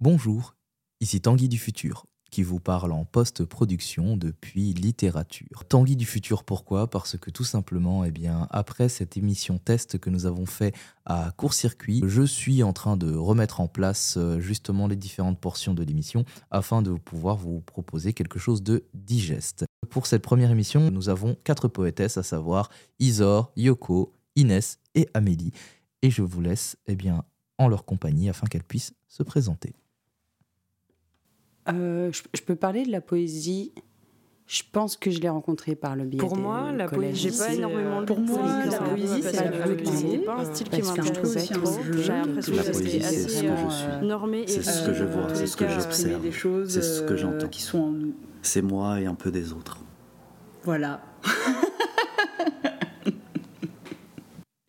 Bonjour, ici Tanguy du futur qui vous parle en post-production depuis littérature. Tanguy du futur, pourquoi? Parce que tout simplement, eh bien, après cette émission test que nous avons fait à court-circuit, je suis en train de remettre en place euh, justement les différentes portions de l'émission afin de pouvoir vous proposer quelque chose de digeste. Pour cette première émission, nous avons quatre poétesses, à savoir Isor, Yoko, Inès et Amélie. Et je vous laisse, eh bien, en leur compagnie afin qu'elles puissent se présenter. Euh, je, peux parler de la poésie. Je pense que je l'ai rencontrée par le biais Pour moi, la poésie, j'ai pas énormément de Pour moi, la poésie, c'est pas un style qui m'intéresse trop. J'ai l'impression que c'est assez euh, normé. C'est ce que je vois, c'est ce que j'observe. C'est ce que j'entends. Euh, qui sont en nous. C'est moi et un peu des autres. Voilà.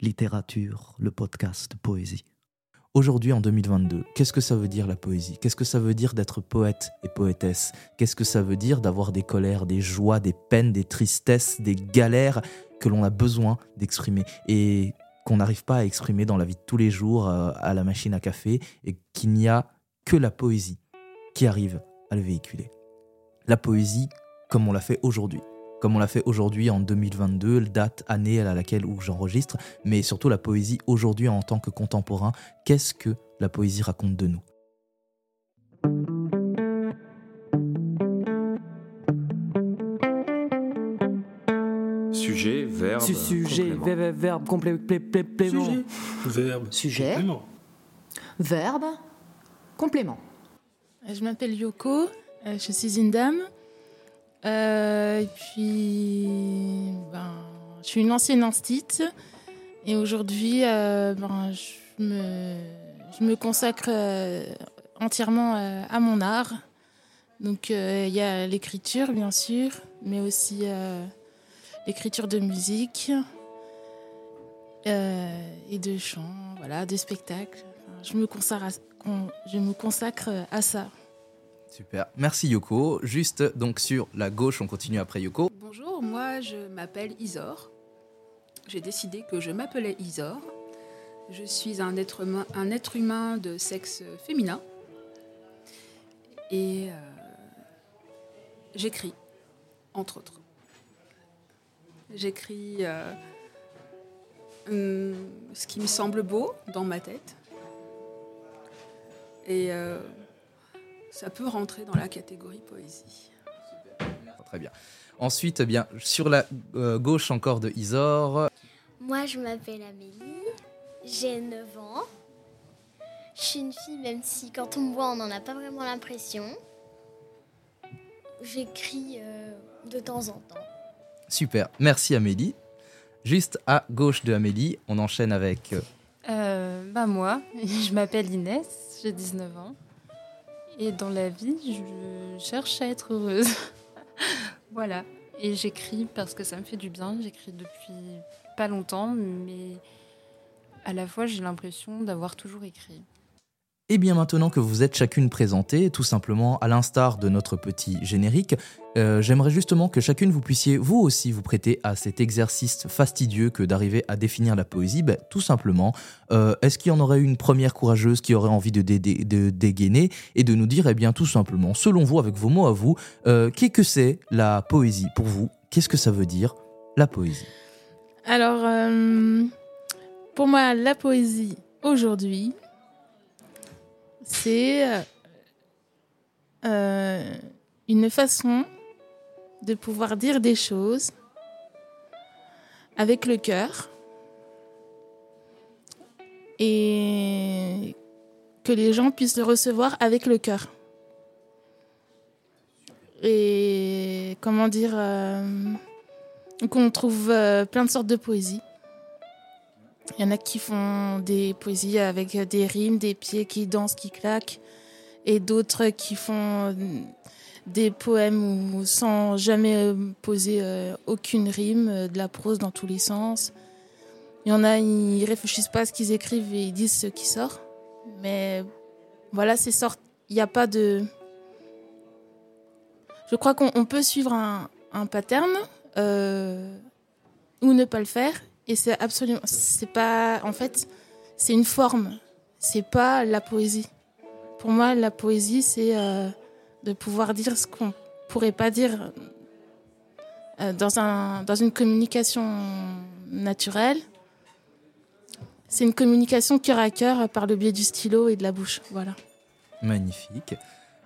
Littérature, le podcast poésie. Aujourd'hui, en 2022, qu'est-ce que ça veut dire la poésie? Qu'est-ce que ça veut dire d'être poète et poétesse? Qu'est-ce que ça veut dire d'avoir des colères, des joies, des peines, des tristesses, des galères que l'on a besoin d'exprimer et qu'on n'arrive pas à exprimer dans la vie de tous les jours euh, à la machine à café et qu'il n'y a que la poésie qui arrive à le véhiculer? La poésie comme on l'a fait aujourd'hui comme on l'a fait aujourd'hui en 2022, date, année à laquelle où j'enregistre, mais surtout la poésie aujourd'hui en tant que contemporain. Qu'est-ce que la poésie raconte de nous? Sujet, verbe. Sujet, complément. verbe, complément. Sujet, verbe. Sujet, complément. verbe, complément. Je m'appelle Yoko, euh, je suis une dame. Euh, et puis, ben, je suis une ancienne instite. Et aujourd'hui, euh, ben, je, me, consacre euh, entièrement à mon art. Donc, il y a l'écriture, bien sûr, mais aussi l'écriture de musique et de chant, voilà, de à, je me consacre à ça. Super. Merci Yoko. Juste donc sur la gauche, on continue après Yoko. Bonjour, moi je m'appelle Isor. J'ai décidé que je m'appelais Isor. Je suis un être humain, de sexe féminin. Et euh, j'écris, entre autres. J'écris euh, hum, ce qui me semble beau dans ma tête. Et euh, ça peut rentrer dans la catégorie poésie. Très bien. Ensuite, eh bien sur la euh, gauche encore de Isor. Moi, je m'appelle Amélie, j'ai 9 ans. Je suis une fille, même si quand on me voit, on n'en a pas vraiment l'impression. J'écris euh, de temps en temps. Super. Merci Amélie. Juste à gauche de Amélie, on enchaîne avec euh, Euh, bah moi, je m'appelle Inès, j'ai 19 ans. Et dans la vie, je cherche à être heureuse. voilà. Et j'écris parce que ça me fait du bien. J'écris depuis pas longtemps, mais à la fois j'ai l'impression d'avoir toujours écrit. Et bien maintenant que vous êtes chacune présentée, tout simplement à l'instar de notre petit générique, euh, j'aimerais justement que chacune vous puissiez vous aussi vous prêter à cet exercice fastidieux que d'arriver à définir la poésie. Ben, tout simplement, euh, est-ce qu'il y en aurait une première courageuse qui aurait envie de, dé- dé- de dégainer et de nous dire, eh bien tout simplement, selon vous, avec vos mots à vous, euh, qu'est-ce que c'est la poésie pour vous? Qu'est-ce que ça veut dire la poésie? Alors, pour moi, la poésie aujourd'hui, c'est euh, euh, une façon de pouvoir dire des choses avec le cœur et que les gens puissent le recevoir avec le cœur. Et comment dire, euh, donc on trouve plein de sortes de poésie. Il y en a qui font des poésies avec des rimes, des pieds qui dansent, qui claquent, et d'autres qui font euh, des poèmes sans jamais euh, poser euh, aucune rime, de la prose dans tous les sens. Il y en a, ils réfléchissent pas à ce qu'ils écrivent et ils disent ce qui sort. Mais voilà, c'est sorte. Il n'y a pas de. Je crois qu'on on peut suivre un, un pattern ou ne pas le faire. Et c'est absolument. C'est pas. En fait, c'est une forme. C'est pas la poésie. pour moi, la poésie, c'est de pouvoir dire ce qu'on pourrait pas dire dans, un, dans une communication naturelle. C'est une communication cœur à cœur par le biais du stylo et de la bouche. Voilà. Magnifique.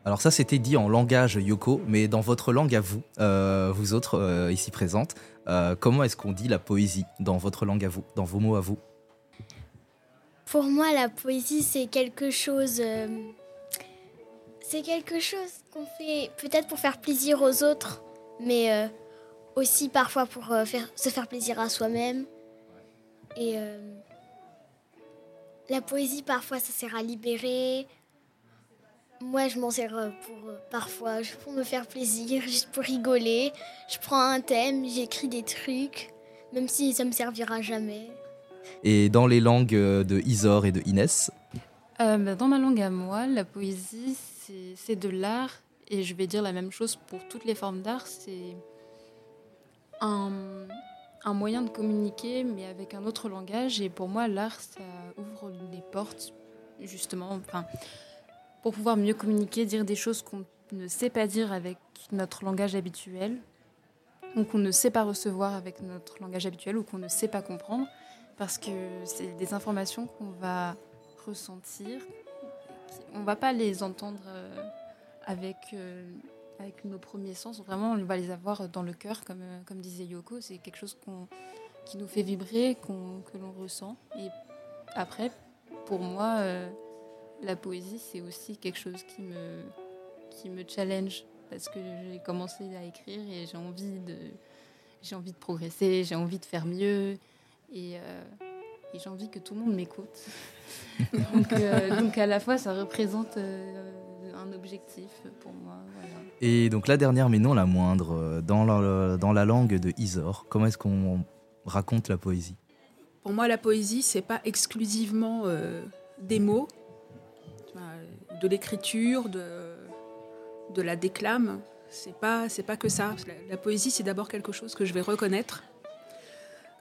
Alors ça, c'était dit en langage Yoko, mais dans votre langue à vous, euh, vous autres euh, ici présentes, euh, comment est-ce qu'on dit la poésie dans votre langue à vous, dans vos mots à vous? Pour moi, la poésie, c'est quelque chose... c'est quelque chose qu'on fait peut-être pour faire plaisir aux autres, mais aussi parfois pour se faire plaisir à soi-même. Et la poésie, parfois, ça sert à libérer, moi, je m'en sers euh, pour euh, parfois pour me faire plaisir, juste pour rigoler. Je prends un thème, j'écris des trucs, même si ça me servira jamais. Et dans les langues euh, de Isor et de Inès bah, Dans ma langue à moi, la poésie, c'est de l'art. Et je vais dire la même chose pour toutes les formes d'art. C'est un, un, moyen de communiquer, mais avec un autre langage. Et pour moi, l'art, ça ouvre les portes, justement. Enfin, pour pouvoir mieux communiquer, dire des choses qu'on ne sait pas dire avec notre langage habituel, ou qu'on ne sait pas recevoir avec notre langage habituel, ou qu'on ne sait pas comprendre, parce que c'est des informations qu'on va ressentir. On ne va pas les entendre euh, avec, euh, avec nos premiers sens, vraiment on va les avoir dans le cœur, comme, euh, comme disait Yoko, c'est quelque chose qui nous fait vibrer, que l'on ressent. Et après, pour moi, la poésie, c'est aussi quelque chose qui me, qui me challenge parce que j'ai commencé à écrire et j'ai envie de, j'ai envie de progresser, j'ai envie de faire mieux et, euh, j'ai envie que tout le monde m'écoute. Euh, donc, à la fois, ça représente euh, un objectif pour moi. Et donc la dernière, mais non la moindre, dans la, dans la langue de Isor, comment est-ce qu'on raconte la poésie? Pour moi, la poésie, c'est pas exclusivement des mots, de l'écriture, de, la déclame. C'est pas, c'est pas que ça. La, poésie, c'est d'abord quelque chose que je vais reconnaître,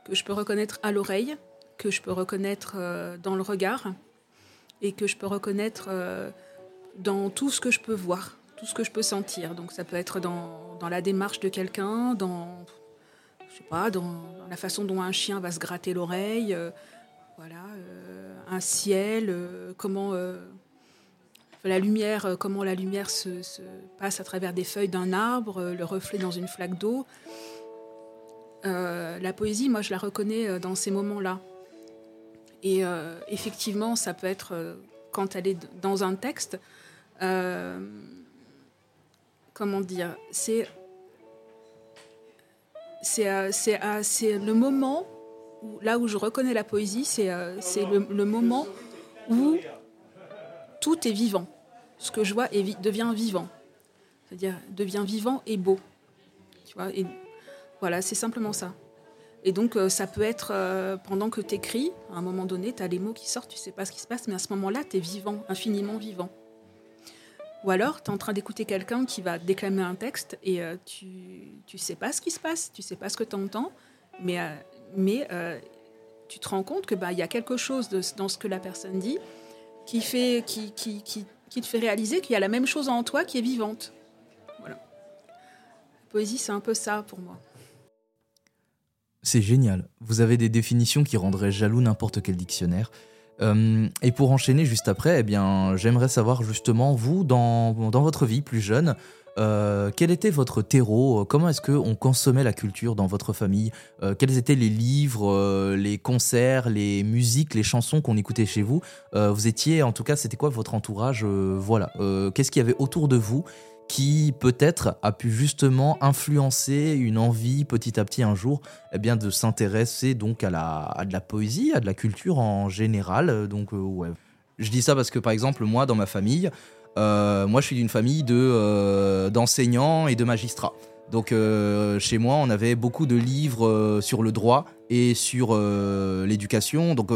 que je peux reconnaître à l'oreille, que je peux reconnaître euh, dans le regard et que je peux reconnaître euh, dans tout ce que je peux voir, tout ce que je peux sentir. Donc ça peut être dans, dans la démarche de quelqu'un, dans, je sais pas, dans, la façon dont un chien va se gratter l'oreille, euh, voilà, un ciel, comment la lumière, euh, comment la lumière se, passe à travers des feuilles d'un arbre, euh, le reflet dans une flaque d'eau. Euh, la poésie, moi, je la reconnais dans ces moments-là. Et effectivement, ça peut être quand elle est dans un texte. comment dire C'est le moment là où je reconnais la poésie, c'est le moment où tout est vivant. Ce que je vois devient vivant. C'est-à-dire devient vivant et beau. Tu vois voilà, c'est simplement ça. Et donc, euh, ça peut être euh, pendant que tu écris, à un moment donné, tu as les mots qui sortent, tu sais pas ce qui se passe, mais à ce moment-là, tu es vivant, infiniment vivant. Ou alors, tu es en train d'écouter quelqu'un qui va déclamer un texte et euh, tu ne sais pas ce qui se passe, tu sais pas ce que tu entends, mais, mais tu te rends compte qu'il bah, y a quelque chose dans ce que la personne dit qui, fait, qui, qui, qui, qui te fait réaliser qu'il y a la même chose en toi qui est vivante. Voilà. La poésie, c'est un peu ça pour moi. C'est génial. Vous avez des définitions qui rendraient jaloux n'importe quel dictionnaire. Euh, et pour enchaîner juste après, eh bien, j'aimerais savoir justement, vous, dans, dans votre vie plus jeune, euh, quel était votre terreau Comment est-ce qu'on consommait la culture dans votre famille euh, Quels étaient les livres, euh, les concerts, les musiques, les chansons qu'on écoutait chez vous Vous étiez, en tout cas, c'était quoi votre entourage Voilà. Qu'est-ce qu'il y avait autour de vous qui peut-être a pu justement influencer une envie petit à petit un jour eh bien de s'intéresser donc à la à de la poésie à de la culture en général donc ouais je dis ça parce que par exemple moi dans ma famille euh, moi, je suis d'une famille de euh, d'enseignants et de magistrats. Donc, euh, chez moi, on avait beaucoup de livres sur le droit et sur l'éducation. Donc,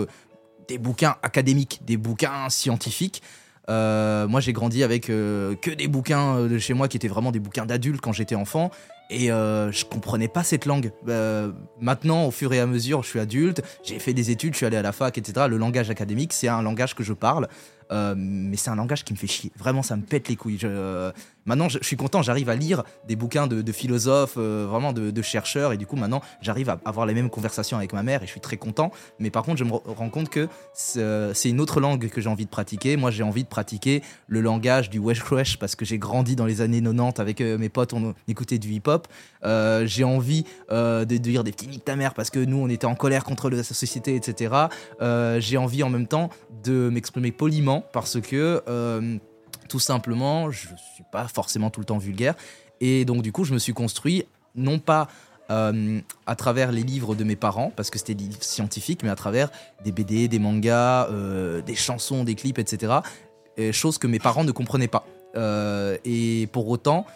des bouquins académiques, des bouquins scientifiques. moi, j'ai grandi avec que des bouquins de chez moi qui étaient vraiment des bouquins d'adultes quand j'étais enfant. Et euh, je comprenais pas cette langue. Euh, maintenant, au fur et à mesure, je suis adulte, j'ai fait des études, je suis allé à la fac, etc. Le langage académique, c'est un langage que je parle. Euh, mais c'est un langage qui me fait chier. Vraiment, ça me pète les couilles. Je, maintenant, je, suis content, j'arrive à lire des bouquins de, philosophes, euh, vraiment de, chercheurs, et du coup, maintenant, j'arrive à avoir les mêmes conversations avec ma mère, et je suis très content. Mais par contre, je me rends compte que c'est une autre langue que j'ai envie de pratiquer. Moi, j'ai envie de pratiquer le langage du Wesh Wesh, parce que j'ai grandi dans les années 90 avec euh, mes potes, on écoutait du hip-hop. J'ai envie de dire des petits niques ta mère, parce que nous, on était en colère contre la société, etc. j'ai envie en même temps de m'exprimer poliment parce que euh, tout simplement, je suis pas forcément tout le temps vulgaire. Et donc, du coup, je me suis construit, non pas euh, à travers les livres de mes parents, parce que c'était des livres scientifiques, mais à travers des BD, des mangas, euh, des chansons, des clips, etc. Et chose que mes parents ne comprenaient pas. et pour autant,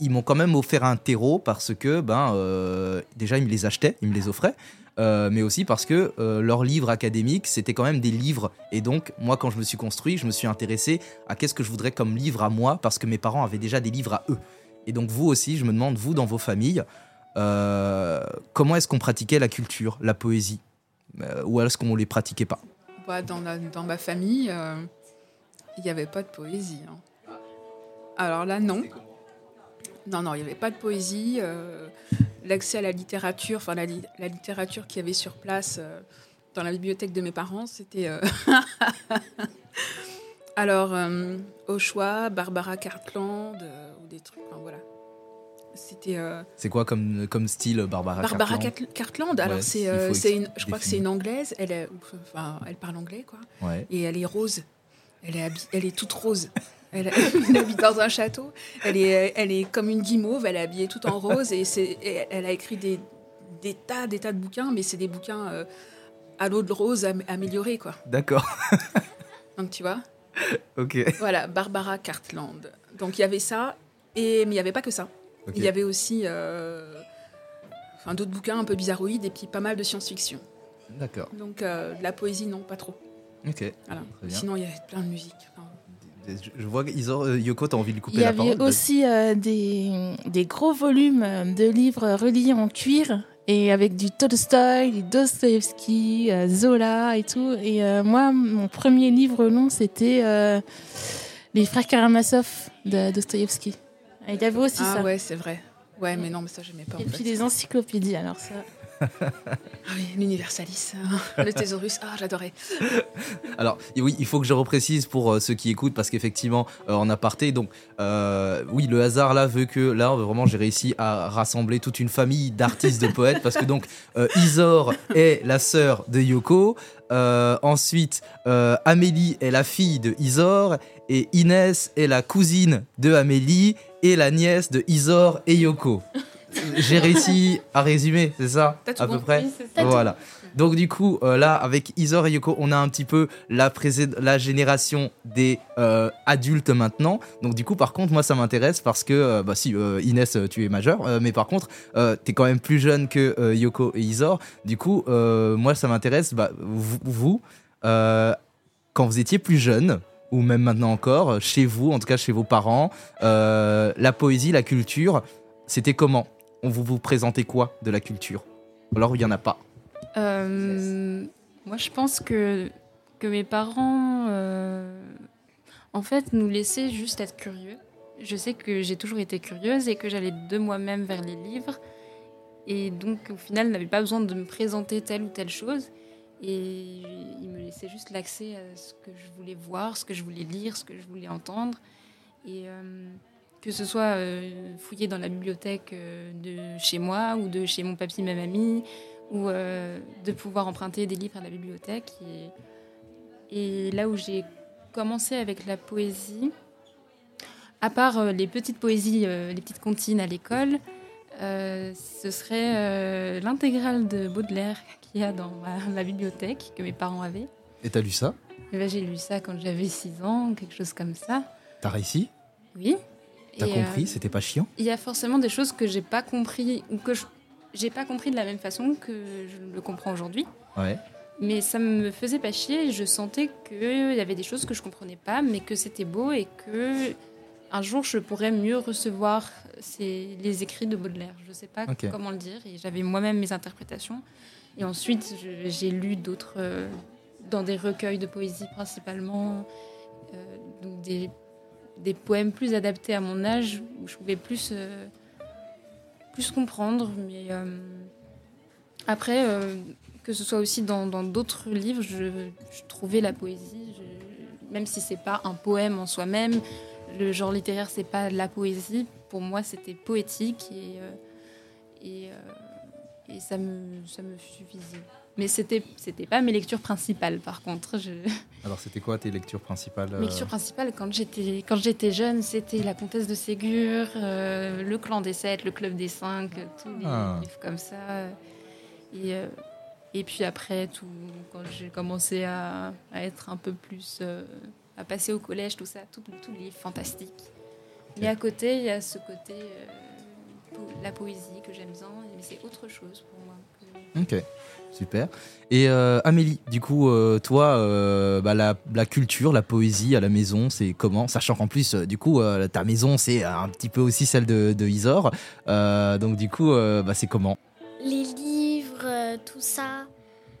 ils m'ont quand même offert un terreau parce que, ben, déjà, ils me les achetaient, ils me les offraient. Euh, mais aussi parce que euh, leurs livres académiques, c'était quand même des livres. Et donc, moi, quand je me suis construit, je me suis intéressé à qu'est-ce que je voudrais comme livre à moi, parce que mes parents avaient déjà des livres à eux. Et donc, vous aussi, je me demande, vous, dans vos familles, euh, comment est-ce qu'on pratiquait la culture, la poésie Ou est-ce qu'on ne les pratiquait pas? Bah, dans, dans, ma famille, il n'y avait pas de poésie. Hein. Alors là, non. Non, non, il n'y avait pas de poésie l'accès à la littérature, enfin la, littérature qu'il y avait sur place euh, dans la bibliothèque de mes parents, c'était... Euh, alors, euh, au choix, Barbara Cartland, ou des trucs, enfin, voilà. C'était. C'est quoi comme, comme style Barbara Barbara Cartland, alors c'est, une, je crois que c'est une anglaise, elle, est, enfin, elle parle anglais, quoi. Et elle est rose. Elle est, elle est toute rose. Elle, habite dans un château. Elle est, elle est comme une guimauve. Elle est habillée tout en rose et, c'est, elle a écrit des, des, tas, des tas de bouquins, mais c'est des bouquins euh, à l'eau de rose améliorés, quoi. D'accord. Donc tu vois? Ok. Voilà, Barbara Cartland. Donc il y avait ça, et mais il n'y avait pas que ça. Il y avait aussi, euh, enfin d'autres bouquins un peu bizarroïdes et puis pas mal de science-fiction. D'accord. Donc euh, de la poésie, non, pas trop. Ok. Voilà. Sinon il y avait plein de musique. Je vois Isor, euh, Yoko, t'as envie de couper la parole. Il y avait aussi euh, des, des, gros volumes de livres reliés en cuir et avec du Tolstoy, Dostoevsky, euh, Zola et tout. Et moi, mon premier livre long, c'était Les Frères Karamazov de Dostoevsky. Il y avait aussi ah, ça. Ah ouais, c'est vrai. Ouais, mais non, mais ça, j'aimais pas. Et puis les encyclopédies, alors ça. Ah oui, l'universalis, hein. le thésaurus, ah j'adorais. Alors oui, il faut que je reprécise pour euh, ceux qui écoutent parce qu'effectivement euh, en aparté, donc euh, oui, le hasard là veut que là vraiment j'ai réussi à rassembler toute une famille d'artistes, de poètes parce que donc Isor est la sœur de Yoko, ensuite Amélie est la fille de Isor et Inès est la cousine de Amélie et la nièce de Isor et Yoko j'ai réussi à résumer, c'est ça À peu près Voilà. Donc du coup, euh, là, avec Isor et Yoko, on a un petit peu la, la génération des euh, adultes maintenant. Donc du coup, par contre, moi, ça m'intéresse parce que, euh, bah si, Inès, tu es majeure, mais par contre, tu es quand même plus jeune que Yoko et Isor. Du coup, moi, ça m'intéresse, bah, vous, quand vous étiez plus jeune, ou même maintenant encore, chez vous, en tout cas chez vos parents, la poésie, la culture, c'était comment? Vous, vous présentez quoi de la culture? Alors il n'y en a pas euh, Moi je pense que, que mes parents, euh, en fait, nous laissaient juste être curieux. Je sais que j'ai toujours été curieuse et que j'allais de moi-même vers les livres. Et donc au final, n'avais pas besoin de me présenter telle ou telle chose. Et ils me laissaient juste l'accès à ce que je voulais voir, ce que je voulais lire, ce que je voulais entendre. Et euh, que ce soit euh, fouiller dans la bibliothèque euh, de chez moi ou de chez mon papy, ma mamie, ou euh, de pouvoir emprunter des livres à la bibliothèque. Et, là où j'ai commencé avec la poésie, à part les petites poésies, les petites comptines à l'école, ce serait l'intégrale de Baudelaire qu'il y a dans ma, bibliothèque, que mes parents avaient. Et t'as lu ça? Eh ben, J'ai lu ça quand j'avais 6 ans, quelque chose comme ça. T'as réussi? Oui. T'as compris euh, C'était pas chiant? Il y a forcément des choses que j'ai pas compris ou que j'ai pas compris de la même façon que je le comprends aujourd'hui. Ouais. Mais ça me faisait pas chier. Je sentais qu'il y avait des choses que je comprenais pas, mais que c'était beau et que un jour, je pourrais mieux recevoir les écrits de Baudelaire. Je sais pas comment le dire. Et j'avais moi-même mes interprétations. Et ensuite, j'ai lu d'autres, euh, dans des recueils de poésie principalement, euh, donc des, des, poèmes plus adaptés à mon âge, où je pouvais plus, euh, plus comprendre. Mais après, que ce soit aussi dans d'autres livres, je, trouvais la poésie, même si c'est pas un poème en soi-même, le genre littéraire, c'est pas la poésie. Pour moi, c'était poétique et et ça me, ça me suffisait. Mais c'était c'était pas mes lectures principales par contre. Je... Alors c'était quoi tes lectures principales Mes lectures principales quand j'étais quand j'étais jeune, c'était La Comtesse de Ségur, euh, Le Clan des Sept, Le Club des Cinq, tous les ah. livres comme ça. Et, euh, et puis après, tout, quand j'ai commencé à, à, être un peu plus euh, à passer au collège, tout ça, tous les livres fantastiques. Et à côté, il y a ce côté la poésie que j'aime bien, mais c'est autre chose pour moi. Ok, super. Et euh, Amélie, du coup, euh, toi, euh, bah, la, culture, la poésie à la maison, c'est comment? Sachant qu'en plus, du coup, ta maison, c'est un petit peu aussi celle de, de Isor. donc, du coup, bah, c'est comment? Les livres, tout ça,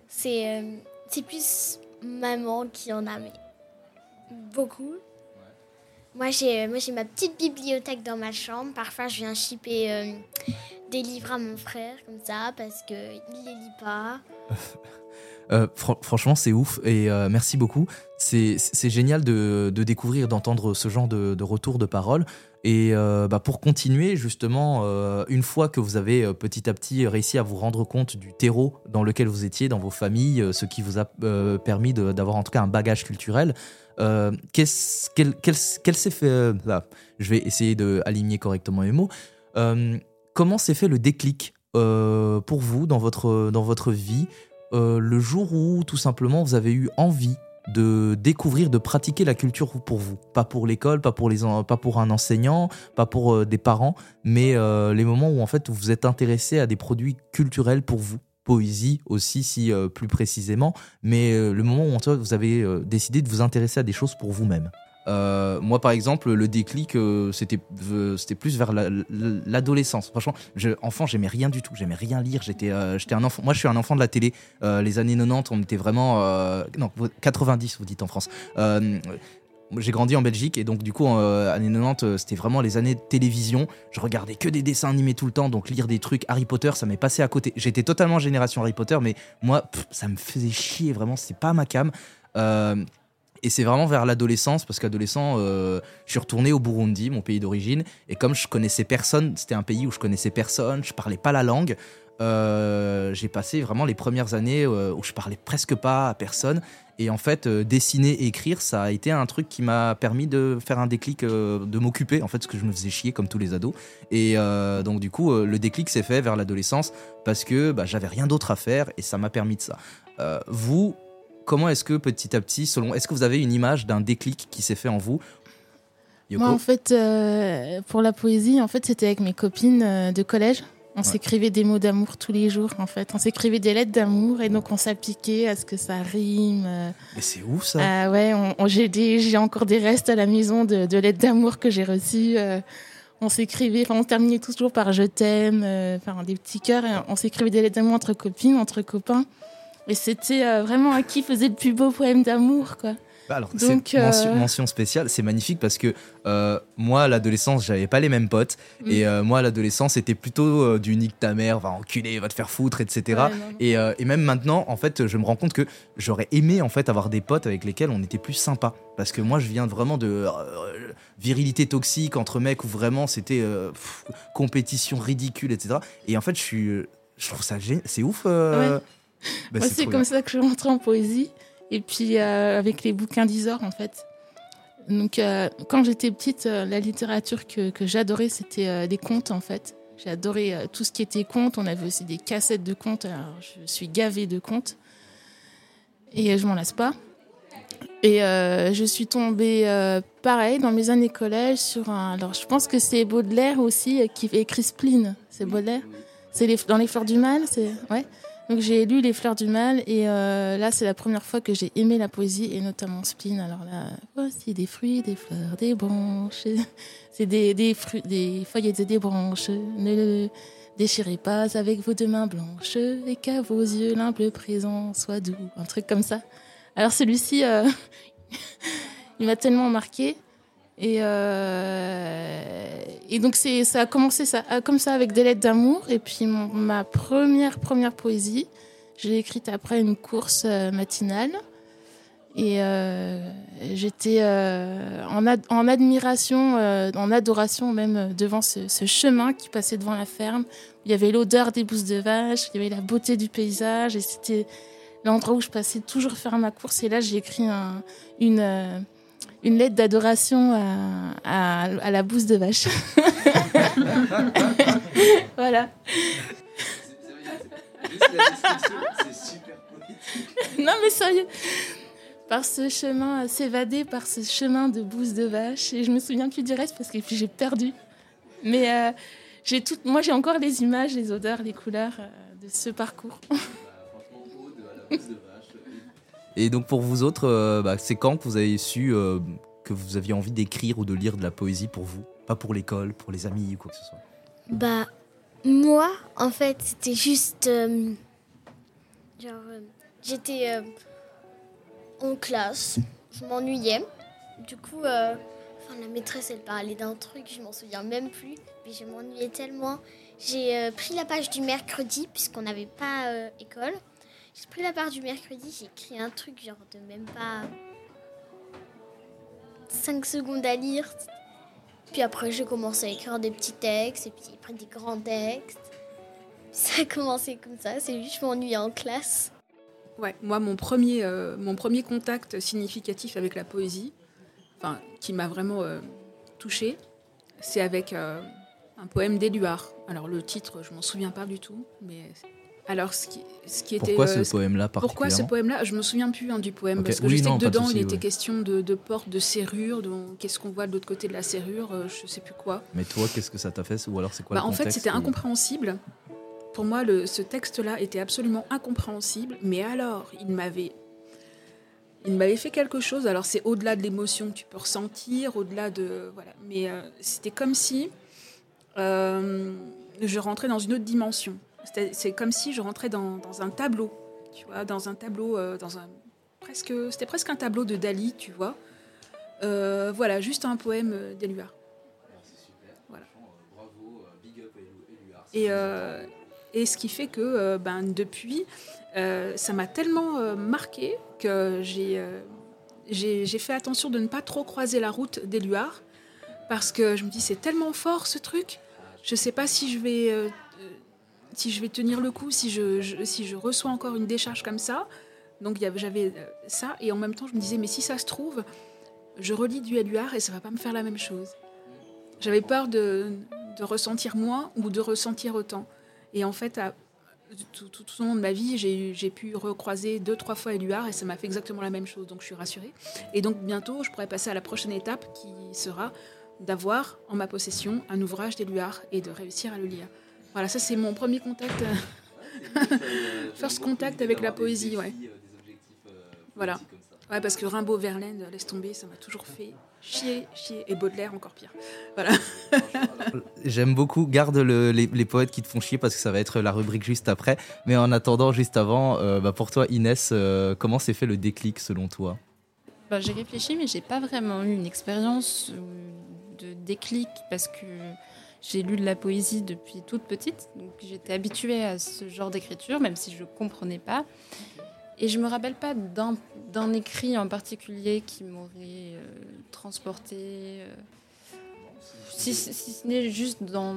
c'est c'est plus maman qui en a, mais beaucoup. Moi, j'ai, moi, j'ai ma petite bibliothèque dans ma chambre. Parfois, je viens chipper euh, des livres à mon frère, comme ça, parce qu'il ne les lit pas. Euh, franchement, c'est ouf et euh, merci beaucoup. C'est, génial de, découvrir, d'entendre ce genre de, retour de parole. Et bah, pour continuer, justement, une fois que vous avez petit à petit réussi à vous rendre compte du terreau dans lequel vous étiez, dans vos familles, ce qui vous a permis d'avoir en tout cas un bagage culturel, euh, quel, s'est fait euh, là Je vais essayer de aligner correctement les mots. Euh, comment s'est fait le déclic pour vous dans votre dans votre vie le jour où tout simplement vous avez eu envie de découvrir, de pratiquer la culture pour vous, pas pour l'école, pas pour pas pour un enseignant, pas pour des parents, mais les moments où en fait vous êtes intéressé à des produits culturels pour vous poésie aussi, si euh, plus précisément, mais euh, le moment où vous avez euh, décidé de vous intéresser à des choses pour vous-même. Moi, par exemple, le déclic, c'était c'était plus vers l'adolescence. Franchement, enfant, j'aimais rien du tout. J'aimais rien lire. J'étais j'étais un enfant. Moi, je suis un enfant de la télé. les années 90, on était vraiment non 90, vous dites en France j'ai grandi en Belgique et donc du coup, euh, années 90, euh, c'était vraiment les années de télévision. Je regardais que des dessins animés tout le temps, donc lire des trucs Harry Potter, ça m'est passé à côté. J'étais totalement génération Harry Potter, mais moi, ça me faisait chier vraiment. C'est pas ma cam. Euh, et c'est vraiment vers l'adolescence, parce qu'adolescent, je suis retourné au Burundi, mon pays d'origine, et comme je connaissais personne, c'était un pays où je connaissais personne, je parlais pas la langue. j'ai passé vraiment les premières années où je parlais presque pas à personne et en fait, euh, dessiner et écrire, ça a été un truc qui m'a permis de faire un déclic, euh, de m'occuper, en fait, parce que je me faisais chier comme tous les ados. Et euh, donc, du coup, le déclic s'est fait vers l'adolescence parce que bah, j'avais rien d'autre à faire et ça m'a permis de ça. vous, comment est-ce que petit à petit, selon, est-ce que vous avez une image d'un déclic qui s'est fait en vous Moi, en fait, pour la poésie, en fait, c'était avec mes copines de collège. On s'écrivait des mots d'amour tous les jours, en fait. On s'écrivait des lettres d'amour et donc on s'appliquait à ce que ça rime. Mais c'est ouf ça. Ah ouais, on, j'ai encore des restes à la maison de, lettres d'amour que j'ai reçues. Euh. on s'écrivait, enfin on terminait toujours par je t'aime, euh, enfin des petits cœurs. on s'écrivait des lettres d'amour entre copines, entre copains. Et c'était euh, vraiment à qui faisait le plus beau poème d'amour, quoi. Bah, alors, Donc, euh, mention, spéciale, c'est magnifique parce que euh, moi, à l'adolescence, j'avais pas les mêmes potes. Mm. Et euh, moi, à l'adolescence, c'était plutôt du nique ta mère, va enculer, va te faire foutre, etc. et, et, même maintenant, en fait, je me rends compte que j'aurais aimé en fait avoir des potes avec lesquels on était plus sympa. Parce que moi, je viens vraiment de virilité toxique entre mecs où vraiment c'était compétition ridicule, etc. Et en fait, je suis, je trouve ça c'est ouf. Bah, c'est comme ça que je rentre en poésie. Et puis euh, avec les bouquins d'Isor, en fait. Donc, euh, quand j'étais petite, euh, la littérature que, que j'adorais, c'était des contes, en fait. J'ai adoré tout ce qui était contes. On avait aussi des cassettes de contes. Alors, je suis gavée de contes. Et je m'en lasse pas. Et je suis tombée, pareil, dans mes années collège, sur un. Alors, je pense que c'est Baudelaire aussi qui écrit Spleen. C'est Baudelaire? C'est les... dans Les Fleurs du Mal c'est... Ouais. Donc j'ai lu Les Fleurs du Mal et euh, là c'est la première fois que j'ai aimé la poésie et notamment Spleen. Alors là, voici des fruits, des fleurs, des branches. C'est des, des, des feuilles et des branches. Ne le déchirez pas avec vos deux mains blanches et qu'à vos yeux l'humble présent soit doux. Un truc comme ça. Alors celui-ci, euh, il m'a tellement marqué. Et, euh, et donc ça a commencé ça, comme ça avec des lettres d'amour. Et puis ma première première poésie, je l'ai écrite après une course euh, matinale. Et euh, j'étais euh, en, en, admiration, euh, en adoration même devant ce, chemin qui passait devant la ferme. Il y avait l'odeur des bousses de vache, il y avait la beauté du paysage. Et c'était l'endroit où je passais toujours faire ma course. Et là, j'ai écrit un, une une lettre d'adoration à, la bouse de vache. voilà. non mais sérieux, par ce chemin, s'évader par ce chemin de bouse de vache. Et je me souviens plus du reste parce que j'ai perdu. Mais euh, j'ai tout, moi j'ai encore les images, les odeurs, les couleurs euh, de ce parcours. Et donc pour vous autres, euh, bah, c'est quand que vous avez su euh, que vous aviez envie d'écrire ou de lire de la poésie pour vous? Pas pour l'école, pour les amis ou quoi que ce soit? Bah, moi, en fait, c'était juste... Euh, genre, j'étais en classe, je m'ennuyais. Du coup, la maîtresse, elle parlait d'un truc, je m'en souviens même plus. Mais je m'ennuyais tellement. J'ai pris la page du mercredi, puisqu'on n'avait pas école. J'ai pris la part du mercredi, j'ai écrit un truc genre de même pas 5 secondes à lire. Puis après, j'ai commencé à écrire des petits textes, et puis après des grands textes. Ça a commencé comme ça, c'est juste je m'ennuyais en classe. Ouais, moi, mon premier, euh, mon premier contact significatif avec la poésie, enfin, qui m'a vraiment euh, touchée, c'est avec euh, un poème d'Éluard. Alors, le titre, je m'en souviens pas du tout, mais alors, ce qui, ce qui était. Pourquoi ce euh, poème-là Pourquoi ce poème-là? Je me souviens plus hein, du poème, parce que je sais que dedans, il était question de, de, porte, de serrure, qu'est-ce qu'on voit de l'autre côté de la serrure, euh, je sais plus quoi. Mais toi, qu'est-ce que ça t'a fait Ou alors, c'est quoi bah, le En fait, c'était incompréhensible. Pour moi, le, ce texte-là était absolument incompréhensible, mais alors, il m'avait. Il m'avait fait quelque chose. Alors, c'est au-delà de l'émotion que tu peux ressentir, au-delà de. Voilà. Mais euh, c'était comme si je rentrais dans une autre dimension. C'est comme si je rentrais dans, un tableau, tu vois, dans un tableau, euh, dans un presque, c'était presque un tableau de Dali, tu vois. Euh, voilà, juste un poème d'Éluard. Voilà. Et, euh, et ce qui fait que ben, depuis, ça m'a tellement marqué que j'ai j'ai fait attention de ne pas trop croiser la route d'Éluard parce que je me dis c'est tellement fort ce truc. Je ne sais pas si je vais si je vais tenir le coup, si je, si je reçois encore une décharge comme ça. Donc j'avais euh, ça, et en même temps je me disais, mais si ça se trouve, je relis du Éluard et ça va pas me faire la même chose. J'avais peur de, de, ressentir moins ou de ressentir autant. Et en fait, tout, tout, au long de ma vie, j'ai pu recroiser deux, trois fois Éluard et ça m'a fait exactement la même chose, donc je suis rassurée. Et donc bientôt, je pourrais passer à la prochaine étape qui sera d'avoir en ma possession un ouvrage d'Éluard et de réussir à le lire. Voilà, ça c'est mon premier contact, euh, first contact avec la poésie, ouais. Voilà. Ouais, parce que Rimbaud, Verlaine, laisse tomber, ça m'a toujours fait chier, chier, et Baudelaire encore pire. Voilà. J'aime beaucoup. Garde les, poètes qui te font chier parce que ça va être la rubrique juste après. Mais en attendant, juste avant, euh, bah, pour toi, Inès, euh, comment s'est fait le déclic selon toi? Bah, J'ai réfléchi, mais j'ai pas vraiment eu une expérience de déclic parce que j'ai lu de la poésie depuis toute petite, donc j'étais habituée à ce genre d'écriture, même si je ne comprenais pas. Et je me rappelle pas d'un écrit en particulier qui m'aurait euh, transporté. Euh, si, ce n'est juste dans.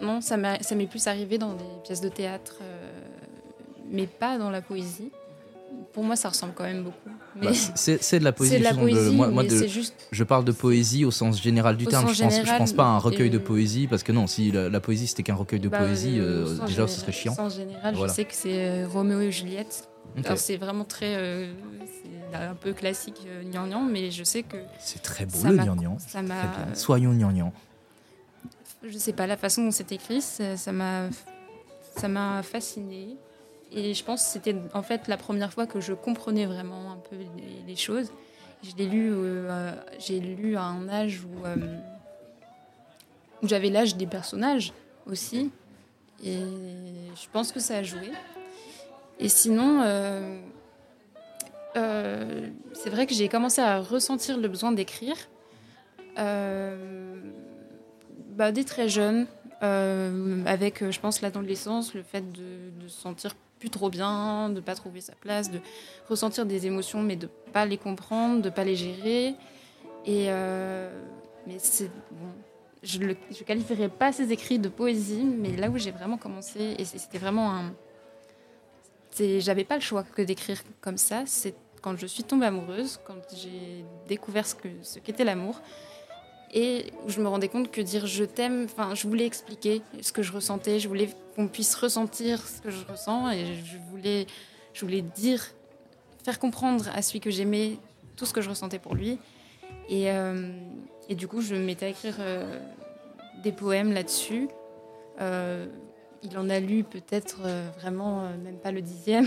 Non, ça m'est plus arrivé dans des pièces de théâtre, euh, mais pas dans la poésie pour moi, ça ressemble quand même beaucoup. Bah, c'est de la poésie. De la poésie moi, moi de, juste... Je parle de poésie au sens général du terme. Je pense, je pense pas à un recueil de poésie, parce que non, si la, poésie c'était qu'un recueil de bah, poésie, euh, déjà ce serait chiant. Au sens général, je sais que c'est euh, Roméo et Juliette. C'est vraiment très. Euh, un peu classique, gnangnan, mais je sais que. C'est très beau le gnangnan. Soyons gnangnan. Je sais pas, la façon dont c'est écrit, ça m'a fasciné. Et je pense que c'était en fait la première fois que je comprenais vraiment un peu les, choses. Je l'ai lu, euh, j'ai lu à un âge où, euh, où j'avais l'âge des personnages aussi. Et je pense que ça a joué. Et sinon, euh, c'est vrai que j'ai commencé à ressentir le besoin d'écrire bah, dès très jeune, avec, je pense, l'adolescence, le fait de se sentir trop bien, de pas trouver sa place, de ressentir des émotions mais de pas les comprendre, de pas les gérer. Et euh, mais c'est bon, je ne qualifierais pas ces écrits de poésie, mais là où j'ai vraiment commencé, et c'était vraiment un. J'avais pas le choix que d'écrire comme ça. C'est quand je suis tombée amoureuse, quand j'ai découvert ce qu'était ce qu'était l'amour et je me rendais compte que dire je t'aime, enfin, je voulais expliquer ce que je ressentais, je voulais qu'on puisse ressentir ce que je ressens et je voulais, je voulais dire, faire comprendre à celui que j'aimais tout ce que je ressentais pour lui. Et, euh, et du coup, je me mettais à écrire euh, des poèmes là-dessus. Euh, il en a lu peut-être vraiment même pas le dixième.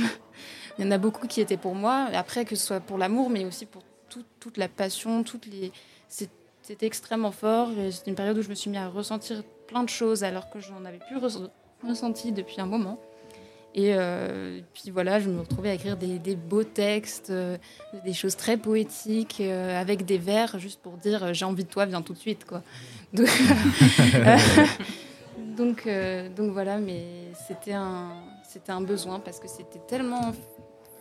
il y en a beaucoup qui étaient pour moi. Après, que ce soit pour l'amour, mais aussi pour toute la passion, toutes les c'était extrêmement fort. C'était une période où je me suis mis à ressentir plein de choses alors que je n'en avais plus ressenti depuis un moment. Et euh, puis voilà, je me retrouvais à écrire des, beaux textes, euh, des choses très poétiques, euh, avec des vers, juste pour dire j'ai envie de toi, viens tout de suite. Quoi. Donc, donc, voilà, mais c'était un, un besoin parce que c'était tellement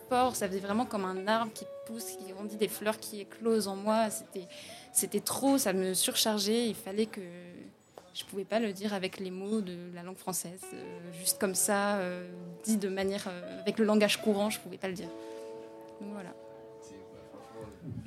fort, ça faisait vraiment comme un arbre qui pousse, qui grandit, des fleurs qui éclosent en moi. C'était c'était trop, ça me surchargeait. Il fallait que je pouvais pas le dire avec les mots de la langue française, euh, juste comme ça, euh, dit de manière euh, avec le langage courant, je pouvais pas le dire. voilà.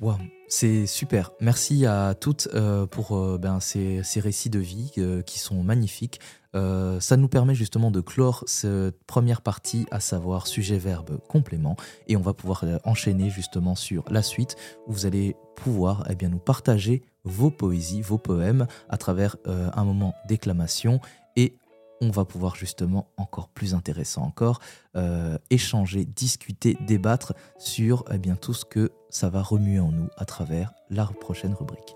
Wow, c'est super. Merci à toutes pour ben, ces, récits de vie qui sont magnifiques. Euh, ça nous permet justement de clore cette première partie, à savoir sujet-verbe complément, et on va pouvoir euh, enchaîner justement sur la suite, où vous allez pouvoir eh bien, nous partager vos poésies, vos poèmes, à travers euh, un moment déclamation, et on va pouvoir justement, encore plus intéressant encore, échanger, discuter, débattre sur eh bien, tout ce que ça va remuer en nous à travers la prochaine rubrique.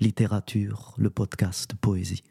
Littérature, le podcast Poésie.